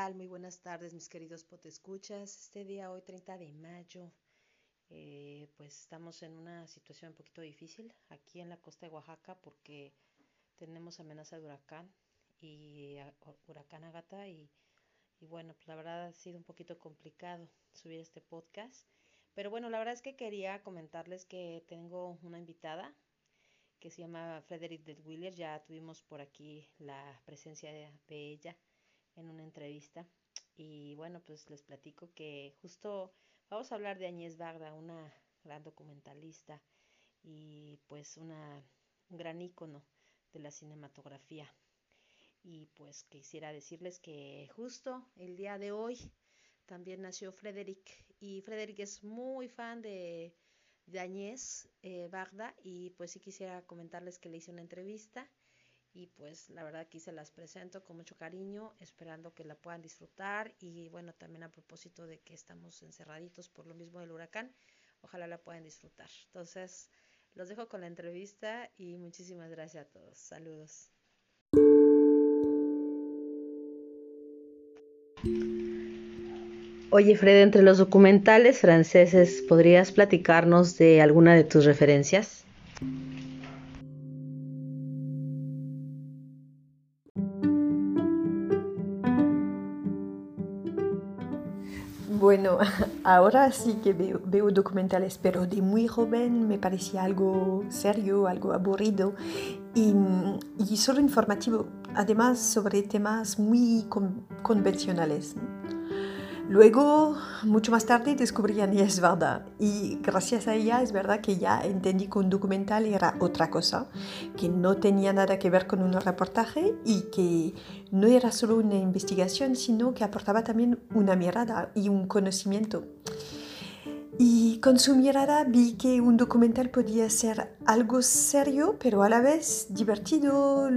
Muy buenas tardes, mis queridos potescuchas. Este día, hoy 30 de mayo, eh, pues estamos en una situación un poquito difícil aquí en la costa de Oaxaca porque tenemos amenaza de huracán y huracán Agata y, bueno, pues la verdad ha sido un poquito complicado subir este podcast. Pero bueno, la verdad es que quería comentarles que tengo una invitada que se llama Frederick Detwiller. Ya tuvimos por aquí la presencia de ella en una entrevista. Y bueno, pues les platico que justo vamos a hablar de Añez Bagda, una gran documentalista y pues una, un gran ícono de la cinematografía. Y pues quisiera decirles que justo el día de hoy también nació Frederick y Frederick es muy fan de, de Añez eh, y pues sí quisiera comentarles que le hice una entrevista y pues la verdad aquí se las presento con mucho cariño, esperando que la puedan disfrutar y bueno, también a propósito de que estamos encerraditos por lo mismo del huracán, ojalá la puedan disfrutar. Entonces, los dejo con la entrevista y muchísimas gracias a todos. Saludos. Oye, Fred, entre los documentales franceses, ¿podrías platicarnos de alguna de tus referencias? Bueno, ahora sí que veo, documentales, pero de muy joven me parecía algo serio, algo aburrido y, solo informativo, además sobre temas muy convencionales. Luego, mucho más tarde, descubrí a Nies Varda y gracias a ella es verdad que ya entendí que un documental era otra cosa, que no tenía nada que ver con un reportaje y que no era solo una investigación, sino que aportaba también una mirada y un conocimiento. Y con su mirada vi que un documental podía ser algo serio, pero a la vez divertido,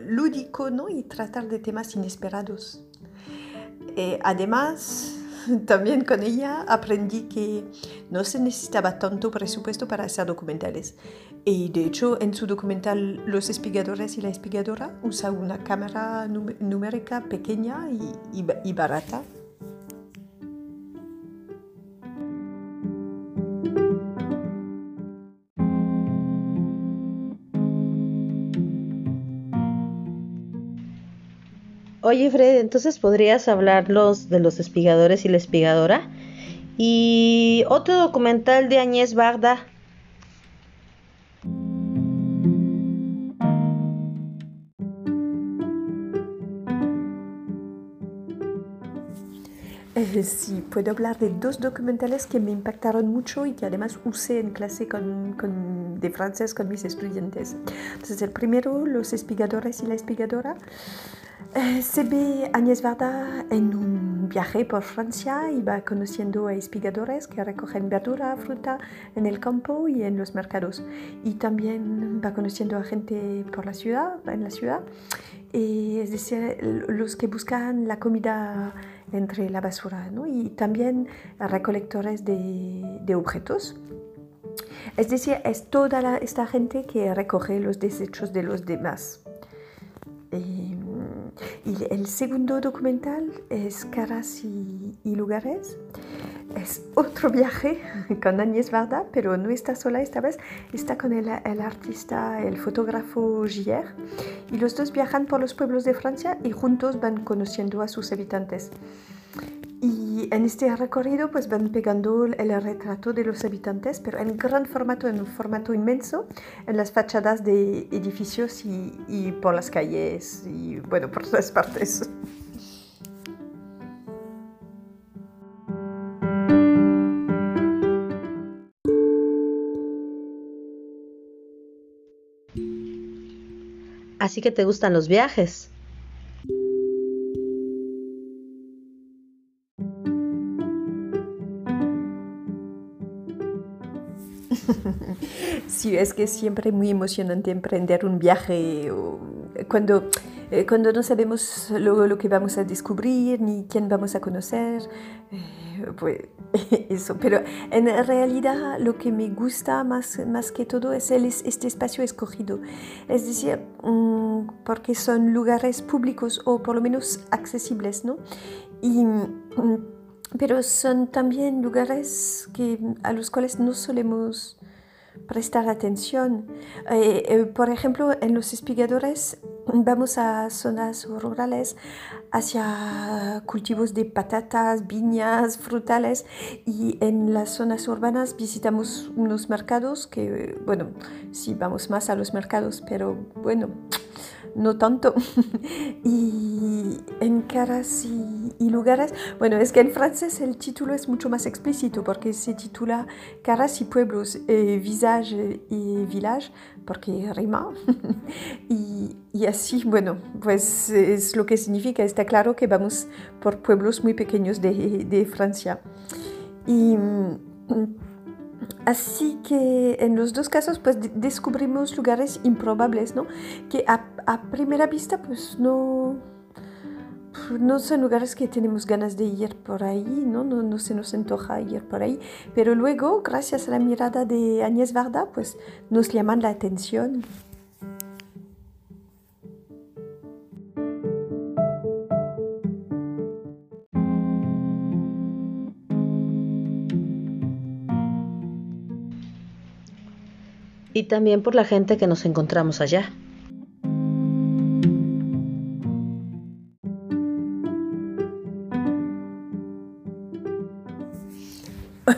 lúdico, ¿no? y tratar de temas inesperados. Eh, además, también con ella aprendí que no se necesitaba tanto presupuesto para hacer documentales. Y de hecho, en su documental Los espigadores y la espigadora usa una cámara numérica pequeña y barata Oye, Fred, entonces podrías hablarlos de los espigadores y la espigadora. Y otro documental de Añez Bagda. Eh, sí, puedo hablar de dos documentales que me impactaron mucho y que además usé en clase con, con, de francés con mis estudiantes. Entonces, el primero, Los espigadores y la espigadora. Eh, se ve Agnès Varda en un viaje por Francia y va conociendo a espigadores que recogen verdura, fruta en el campo y en los mercados. Y también va conociendo a gente por la ciudad, en la ciudad, y es decir, los que buscan la comida entre la basura, ¿no? y también recolectores de, de objetos. Es decir, es toda esta gente que recoge los desechos de los demás. Y, y el segundo documental es Caras y, Lugares. Es otro viaje con Agnès Varda, pero no está sola esta vez, está con el, el artista, el fotógrafo Gier, y los dos viajan por los pueblos de Francia y juntos van conociendo a sus habitantes. En este recorrido pues van pegando el retrato de los habitantes, pero en gran formato, en un formato inmenso, en las fachadas de edificios y, y por las calles y bueno, por todas partes. Así que te gustan los viajes. Sí, es que es siempre muy emocionante emprender un viaje cuando, eh, cuando no sabemos lo, lo, que vamos a descubrir ni quién vamos a conocer. Eh, pues eso, pero en realidad lo que me gusta más, más que todo es el, este espacio escogido, es decir, mm, porque son lugares públicos o por lo menos accesibles, ¿no? Y, mm, pero son también lugares que, a los cuales no solemos prestar atención. Eh, eh, por ejemplo, en los espigadores vamos a zonas rurales hacia cultivos de patatas, viñas, frutales y en las zonas urbanas visitamos unos mercados que, bueno, sí vamos más a los mercados, pero bueno, no tanto. y en caras y, lugares, bueno, es que en francés el título es mucho más explícito porque se titula Caras y pueblos, eh, visage y village, porque rima. y, y, así, bueno, pues es lo que significa, está claro que vamos por pueblos muy pequeños de, de Francia. Y Así que en los dos casos pues descubrimos lugares improbables, ¿no? Que a, primera vista pues no, no son lugares que tenemos ganas de ir por ahí, ¿no? No, no se nos antoja ir por ahí, pero luego gracias a la mirada de Agnès Varda pues nos llaman la atención. Y también por la gente que nos encontramos allá.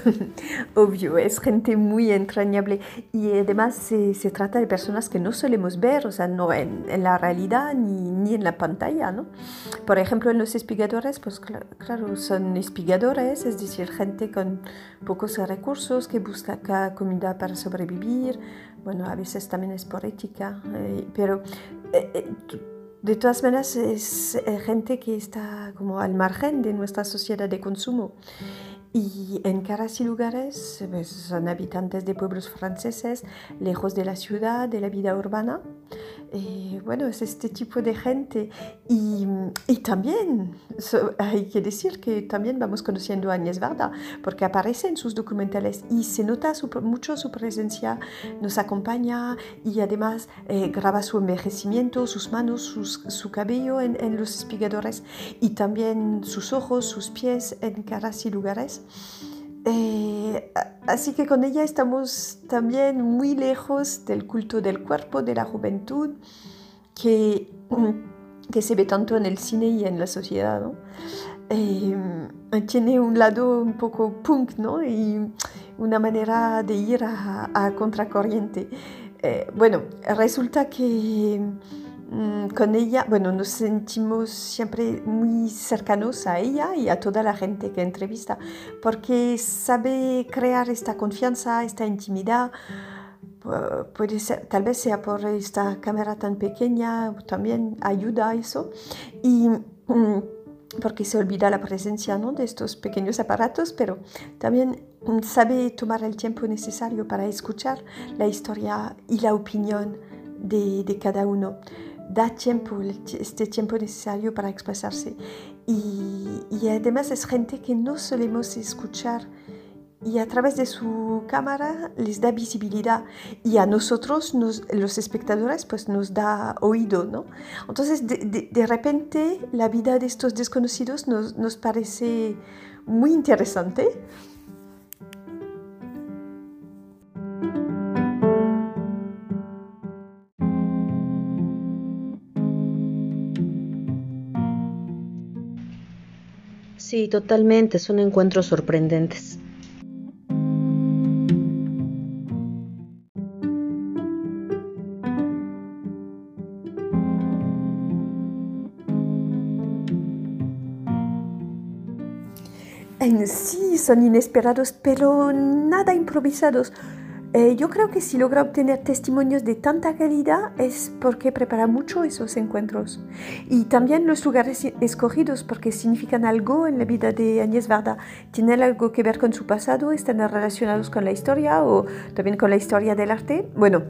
Obvio, es gente muy entrañable y además se, trata de personas que no solemos ver, o sea, no en, en la realidad ni, ni, en la pantalla, ¿no? Por ejemplo, en los espigadores, pues claro, son espigadores, es decir, gente con pocos recursos que busca comida para sobrevivir, bueno, a veces también es por ética, eh, pero... Eh, eh, de todas maneras, es gente que está como al margen de nuestra sociedad de consumo. Y en caras y lugares pues, son habitantes de pueblos franceses, lejos de la ciudad, de la vida urbana. Eh, bueno, es este tipo de gente. Y, y también hay que decir que también vamos conociendo a Agnès Varda, porque aparece en sus documentales y se nota mucho su presencia, nos acompaña y además eh, graba su envejecimiento, sus manos, su cabello en, en los espigadores y también sus ojos, sus pies en caras y lugares. Eh, así que con ella estamos también muy lejos del culto del cuerpo, de la juventud, que, que se ve tanto en el cine y en la sociedad. Eh, tiene un lado un poco punk ¿no? y una manera de ir a, a contracorriente. Eh, bueno, resulta que Mm, con ella, bueno, nos sentimos siempre muy cercanos a ella y a toda la gente que entrevista, porque sabe crear esta confianza, esta intimidad. Puede ser, tal vez sea por esta cámara tan pequeña, también ayuda a eso. Y mm, porque se olvida la presencia ¿no? de estos pequeños aparatos, pero también mm, sabe tomar el tiempo necesario para escuchar la historia y la opinión de cada uno da tiempo, este tiempo necesario para expresarse. Y, y, además es gente que no solemos escuchar y a través de su cámara les da visibilidad y a nosotros, los espectadores, pues nos da oído, ¿no? Entonces, de, de, de repente, la vida de estos desconocidos nos, nos parece muy interesante Sí, totalmente, son encuentros sorprendentes. En sí son inesperados, pero nada improvisados. Eh, yo creo que si logra obtener testimonios de tanta calidad es porque prepara mucho esos encuentros. Y también los lugares escogidos porque significan algo en la vida de Agnès Varda. Tienen algo que ver con su pasado, están relacionados con la historia o también con la historia del arte. Bueno,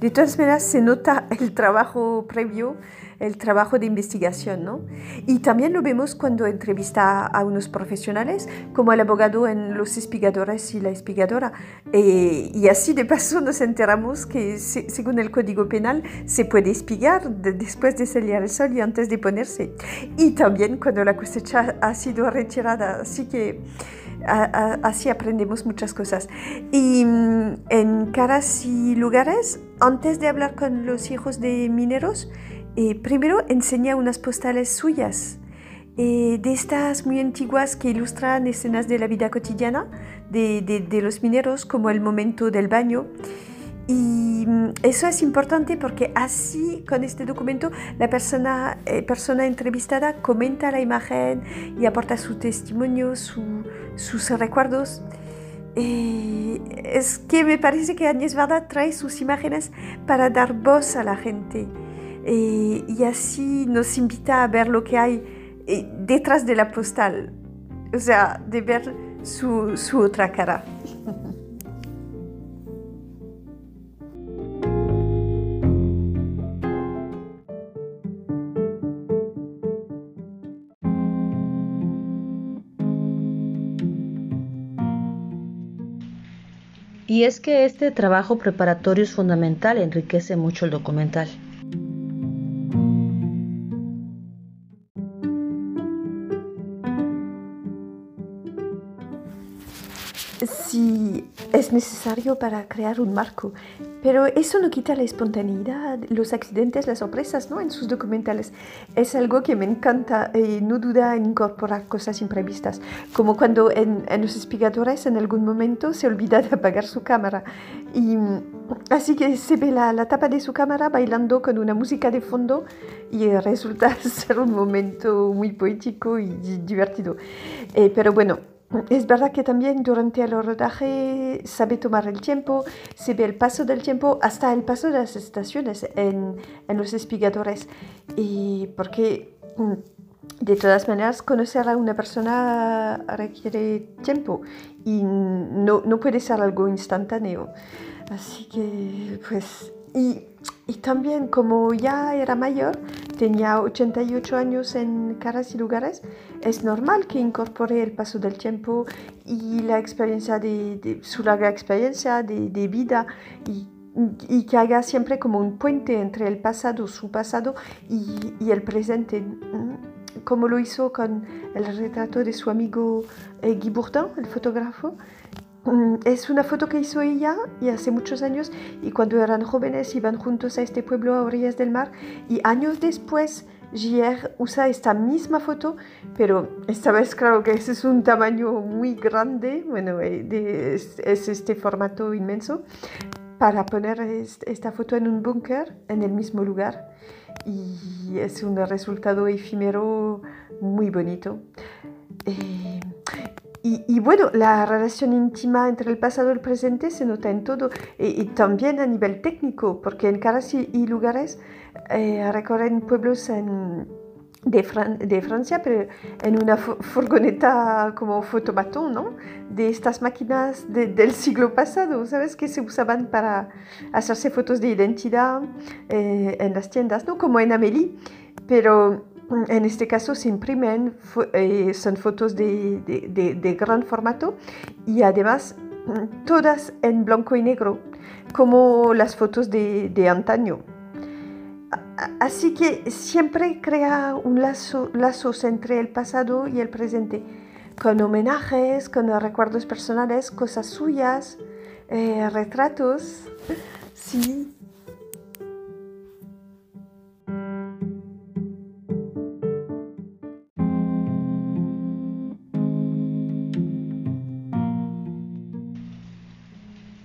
de todas maneras se nota el trabajo previo el trabajo de investigación, ¿no? Y también lo vemos cuando entrevista a unos profesionales, como el abogado en Los Espigadores y la Espigadora. Eh, y así de paso nos enteramos que según el Código Penal se puede espigar después de salir al sol y antes de ponerse. Y también cuando la cosecha ha sido retirada. Así que así aprendemos muchas cosas. Y mm, en caras y lugares, antes de hablar con los hijos de mineros, primero enseña unas postales suyas. Eh, de estas muy antiguas que ilustran escenas de la vida cotidiana de, los mineros, como el momento del baño. Y mm, eso es importante porque así con este documento la persona, eh, entrevistada comenta la imagen y aporta su testimonio, sus recuerdos. Eh, es que me parece que Agnès Varda trae sus imágenes para dar voz a la gente eh, y así nos invita a ver lo que hay detrás de la postal, o sea, de ver su, su otra cara. Y es que este trabajo preparatorio es fundamental, enriquece mucho el documental. Necesario para crear un marco, pero eso no quita la espontaneidad, los accidentes, las sorpresas ¿no? en sus documentales. Es algo que me encanta y no duda en incorporar cosas imprevistas, como cuando en, los espigadores en algún momento se olvida de apagar su cámara. Y así que se ve la, la tapa de su cámara bailando con una música de fondo y resulta ser un momento muy poético y divertido. Eh, pero bueno, es verdad que también durante el rodaje sabe tomar el tiempo, se ve el paso del tiempo, hasta el paso de las estaciones en, en los espigadores. Y porque mm, de todas maneras conocer a una persona requiere tiempo y no, no puede ser algo instantáneo. Así que pues y, y, también como ya era mayor, tenía 88 años en caras y lugares, es normal que incorpore el paso del tiempo y la experiencia de, su larga experiencia de, de vida y, y, que haga siempre como un puente entre el pasado, su pasado y, y el presente, como lo hizo con el retrato de su amigo eh, Guy Bourdin, el fotógrafo, es una foto que hizo ella y hace muchos años y cuando eran jóvenes iban juntos a este pueblo a orillas del mar y años después Gier usa esta misma foto, pero esta vez claro que ese es un tamaño muy grande, bueno, eh, es, este formato inmenso, para poner esta foto en un búnker en el mismo lugar y es un resultado efímero muy bonito. Eh, y, bueno, la relación íntima entre el pasado y el presente se nota en todo y, también a nivel técnico, porque en caras y, lugares eh, recorren pueblos en, de, de, Francia, pero en una furgoneta como fotomatón, ¿no? De estas máquinas del siglo pasado, ¿sabes? Que se usaban para hacerse fotos de identidad eh, en las tiendas, ¿no? Como en Amélie, pero en este caso se imprimen, eh, son fotos de, de, gran formato y además mm, todas en blanco y negro, como las fotos de, antaño. Así que siempre crea un lazo, lazos entre el pasado y el presente, con homenajes, con recuerdos personales, cosas suyas, eh, retratos. Sí.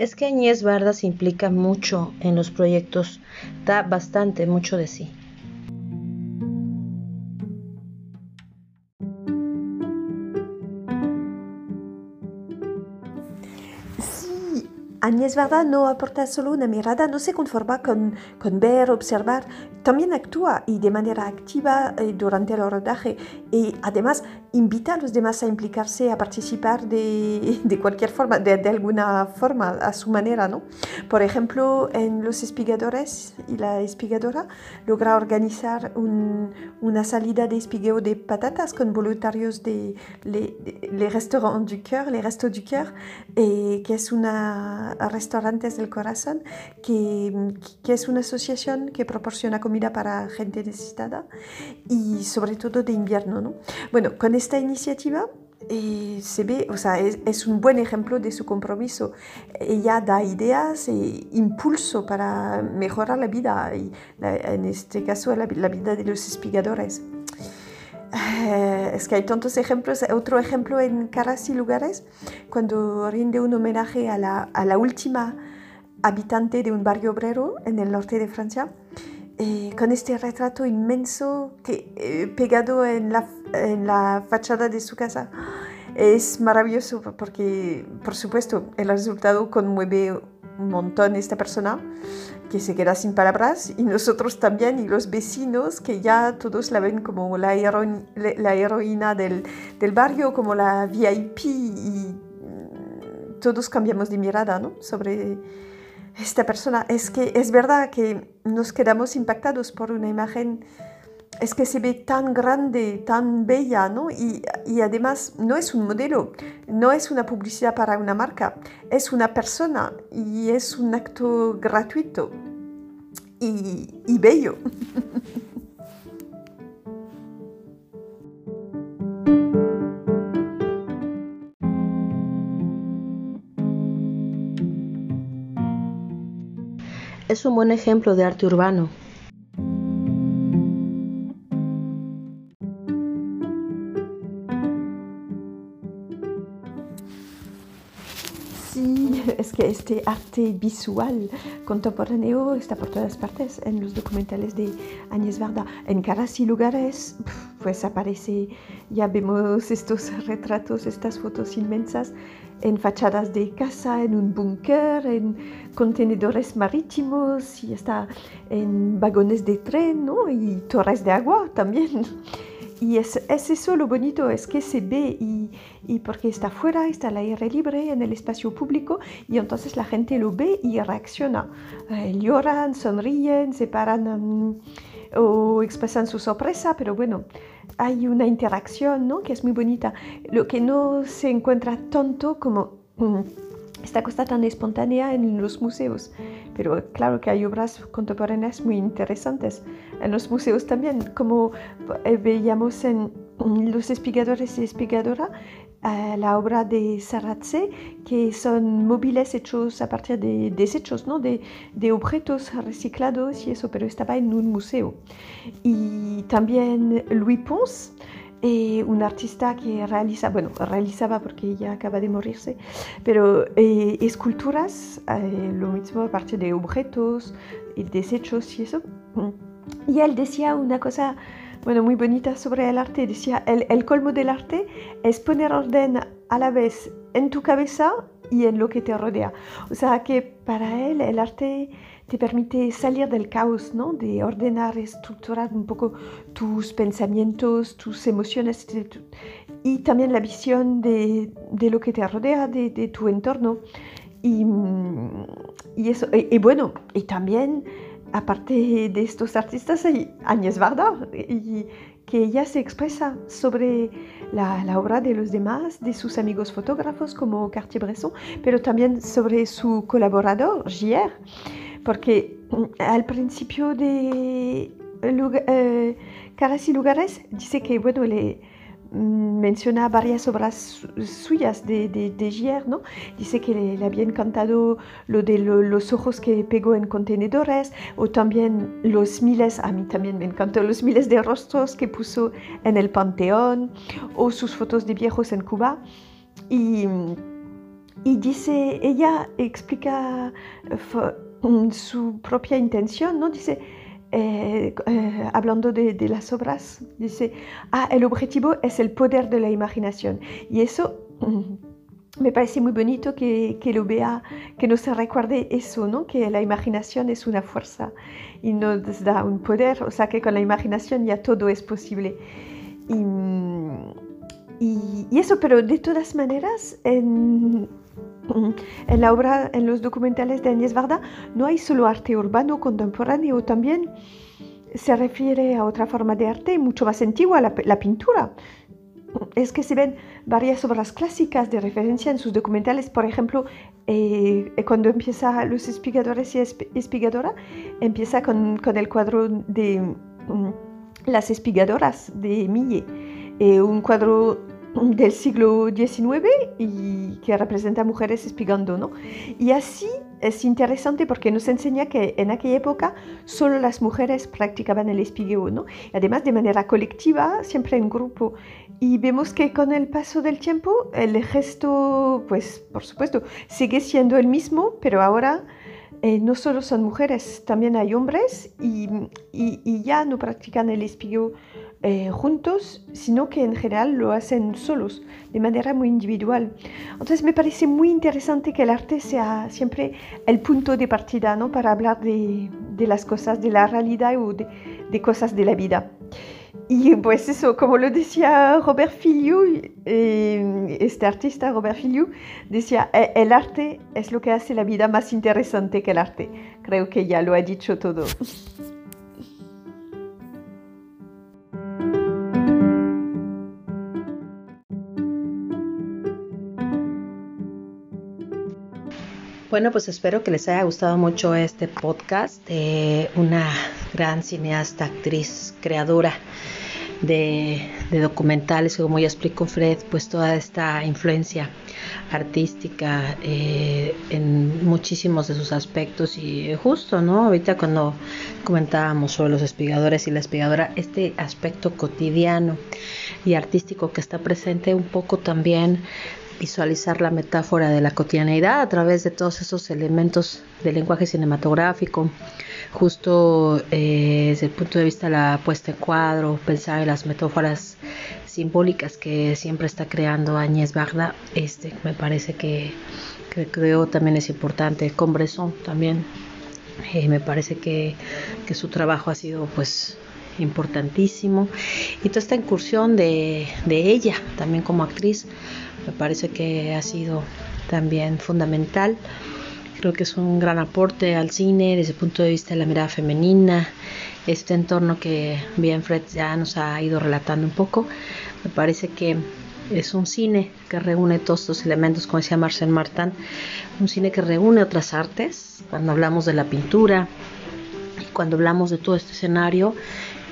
Es que Añez Barda se implica mucho en los proyectos, da bastante, mucho de sí. Agnès Varda no aporta solo una mirada, no se conforma con, con ver, observar, también actúa y de manera activa eh, durante el rodaje y además invita a los demás a implicarse, a participar de, de cualquier forma, de, alguna forma, a su manera, ¿no? Por ejemplo, en Los Espigadores y la espigadora logra organizar un, una salida de espigueo de patatas con voluntarios de Les Restaurants du Cœur, Les Restos du Cœur, eh, que es una restaurantes del corazón, que, que es una asociación que proporciona comida para gente necesitada y sobre todo de invierno, ¿no? Bueno, con esta iniciativa eh, se ve, o sea, es, es, un buen ejemplo de su compromiso. Ella da ideas e impulso para mejorar la vida, y la, en este caso la, la, vida de los espigadores. Eh, es que hay tantos ejemplos. Otro ejemplo en Caras y Lugares, cuando rinde un homenaje a la, a la última habitante de un barrio obrero en el norte de Francia. Eh, con este retrato inmenso que, eh, pegado en la, en la, fachada de su casa. Es maravilloso porque, por supuesto, el resultado conmueve un montón esta persona que se queda sin palabras y nosotros también y los vecinos que ya todos la ven como la, la heroína del, del, barrio, como la VIP y mm, todos cambiamos de mirada ¿no? sobre esta persona. Es que es verdad que nos quedamos impactados por una imagen, es que se ve tan grande, tan bella, ¿no? Y, y además no es un modelo, no es una publicidad para una marca, es una persona y es un acto gratuito y, y bello. Es un buen ejemplo de arte urbano. Este arte visual contemporáneo está por todas partes en los documentales de Agnès Varda. En caras y lugares, pues aparece, ya vemos estos retratos, estas fotos inmensas en fachadas de casa, en un búnker, en contenedores marítimos y hasta en vagones de tren ¿no? y torres de agua también. Y es, es, eso lo bonito, es que se ve y, y, porque está fuera, está al aire libre, en el espacio público, y entonces la gente lo ve y reacciona. Eh, lloran, sonríen, se paran um, o expresan su sorpresa, pero bueno, hay una interacción ¿no? que es muy bonita. Lo que no se encuentra tanto como mm, esta cosa tan espontánea en los museos. Pero claro que hay obras contemporáneas muy interesantes en los museos también, como eh, veíamos en Los espigadores y espigadora, la obra de Sarratze, que son móviles hechos a partir de desechos, ¿no? de, de, objetos reciclados y eso, pero estaba en un museo. Y también Louis Pons, eh, un artista que realiza, bueno, realizaba porque ya acaba de morirse, pero eh, esculturas, eh, lo mismo a partir de objetos y desechos y eso. Y él decía una cosa bueno, muy bonita sobre el arte. Decía, el, el, colmo del arte es poner orden a la vez en tu cabeza y en lo que te rodea. O sea que para él el arte te permite salir del caos, ¿no? De ordenar, estructurar un poco tus pensamientos, tus emociones y también la visión de, de lo que te rodea, de, de tu entorno. Y, y eso, y, y bueno, y también aparte de estos artistas hay Agnès Varda, y que ella se expresa sobre la, la, obra de los demás, de sus amigos fotógrafos como Cartier-Bresson, pero también sobre su colaborador, Gier, porque mm, al principio de eh, Caras y Lugares dice que, bueno, le Mm, menciona varias obras suyas de, de, de Gier, ¿no? Dice que le, le, había encantado lo de lo, los ojos que pegó en contenedores o también los miles, a mí también me encantó, los miles de rostros que puso en el Panteón o sus fotos de viejos en Cuba. Y, y dice, ella explica mm, su propia intención, ¿no? Dice, eh, eh, hablando de, de, las obras, dice, ah, el objetivo es el poder de la imaginación. Y eso mm, me parece muy bonito que, que, lo vea, que nos recuerde eso, ¿no? que la imaginación es una fuerza y nos da un poder, o sea que con la imaginación ya todo es posible. Y, Y, eso, pero de todas maneras, en, en, la obra, en los documentales de Agnès Varda, no hay solo arte urbano contemporáneo, también se refiere a otra forma de arte mucho más antigua, la, la pintura. Es que se ven varias obras clásicas de referencia en sus documentales, por ejemplo, eh, cuando empieza Los Espigadores y Espigadora, empieza con, con el cuadro de mm, Las Espigadoras de Millet, eh, un cuadro del siglo XIX y que representa mujeres espigando, ¿no? Y así es interesante porque nos enseña que en aquella época solo las mujeres practicaban el espigueo, ¿no? Y además de manera colectiva, siempre en grupo. Y vemos que con el paso del tiempo el gesto, pues por supuesto, sigue siendo el mismo, pero ahora eh, no solo son mujeres, también hay hombres y, y, ya no practican el espigueo eh, juntos, sino que en general lo hacen solos, de manera muy individual. Entonces me parece muy interesante que el arte sea siempre el punto de partida ¿no? para hablar de, de las cosas, de la realidad o de, de, cosas de la vida. Y pues eso, como lo decía Robert Filiu, eh, este artista Robert Filiu, decía, e, el arte es lo que hace la vida más interesante que el arte. Creo que ya lo ha dicho todo. Bueno, pues espero que les haya gustado mucho este podcast de una gran cineasta, actriz, creadora de, documentales, como ya explicó Fred, pues toda esta influencia artística eh, en muchísimos de sus aspectos y justo, ¿no? Ahorita cuando comentábamos sobre los espigadores y la espigadora, este aspecto cotidiano y artístico que está presente un poco también visualizar la metáfora de la cotidianeidad a través de todos esos elementos del lenguaje cinematográfico, justo eh, desde el punto de vista de la puesta en cuadro, pensar en las metáforas simbólicas que siempre está creando Añez Bagda, este, me parece que, creo también es importante, con Bresson también, eh, me parece que, que su trabajo ha sido pues importantísimo. Y toda esta incursión de, de ella también como actriz me parece que ha sido también fundamental. Creo que es un gran aporte al cine desde el punto de vista de la mirada femenina, este entorno que bien Fred ya nos ha ido relatando un poco. Me parece que es un cine que reúne todos estos elementos, como decía Marcel Martin, un cine que reúne otras artes, cuando hablamos de la pintura, cuando hablamos de todo este escenario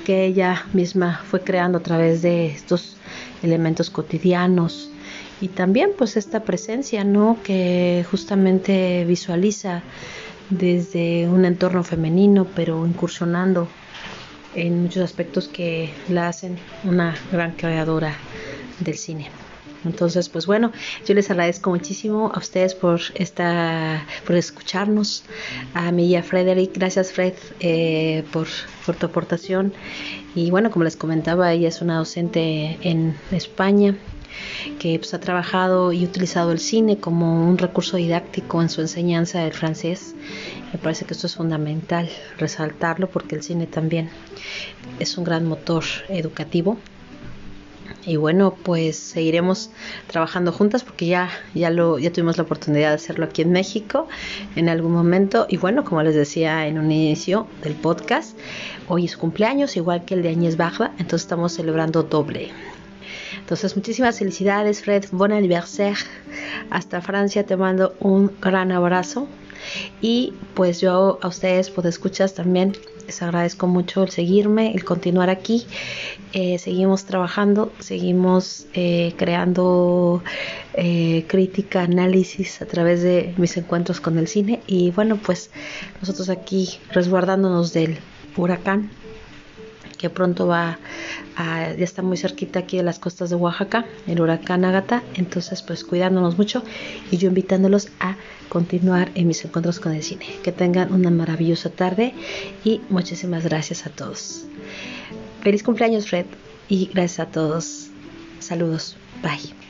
que ella misma fue creando a través de estos elementos cotidianos, y también pues esta presencia, ¿no? Que justamente visualiza desde un entorno femenino, pero incursionando en muchos aspectos que la hacen una gran creadora del cine. Entonces, pues bueno, yo les agradezco muchísimo a ustedes por esta, por escucharnos, a mí y a Frederick. Gracias, Fred, eh, por tu aportación. Y bueno, como les comentaba, ella es una docente en España que pues, ha trabajado y utilizado el cine como un recurso didáctico en su enseñanza del francés. Me parece que esto es fundamental resaltarlo porque el cine también es un gran motor educativo. Y bueno, pues seguiremos trabajando juntas porque ya, ya, lo, ya tuvimos la oportunidad de hacerlo aquí en México en algún momento. Y bueno, como les decía en un inicio del podcast, hoy es cumpleaños, igual que el de Añez Baja, entonces estamos celebrando doble. Entonces, muchísimas felicidades, Fred. Buen aniversario. Hasta Francia te mando un gran abrazo. Y pues yo a ustedes, pues escuchas también, les agradezco mucho el seguirme, el continuar aquí. Eh, seguimos trabajando, seguimos eh, creando eh, crítica, análisis a través de mis encuentros con el cine. Y bueno, pues nosotros aquí resguardándonos del huracán que pronto va a, ya está muy cerquita aquí de las costas de Oaxaca, el huracán Agata, entonces pues cuidándonos mucho y yo invitándolos a continuar en mis encuentros con el cine. Que tengan una maravillosa tarde y muchísimas gracias a todos. Feliz cumpleaños Fred y gracias a todos. Saludos. Bye.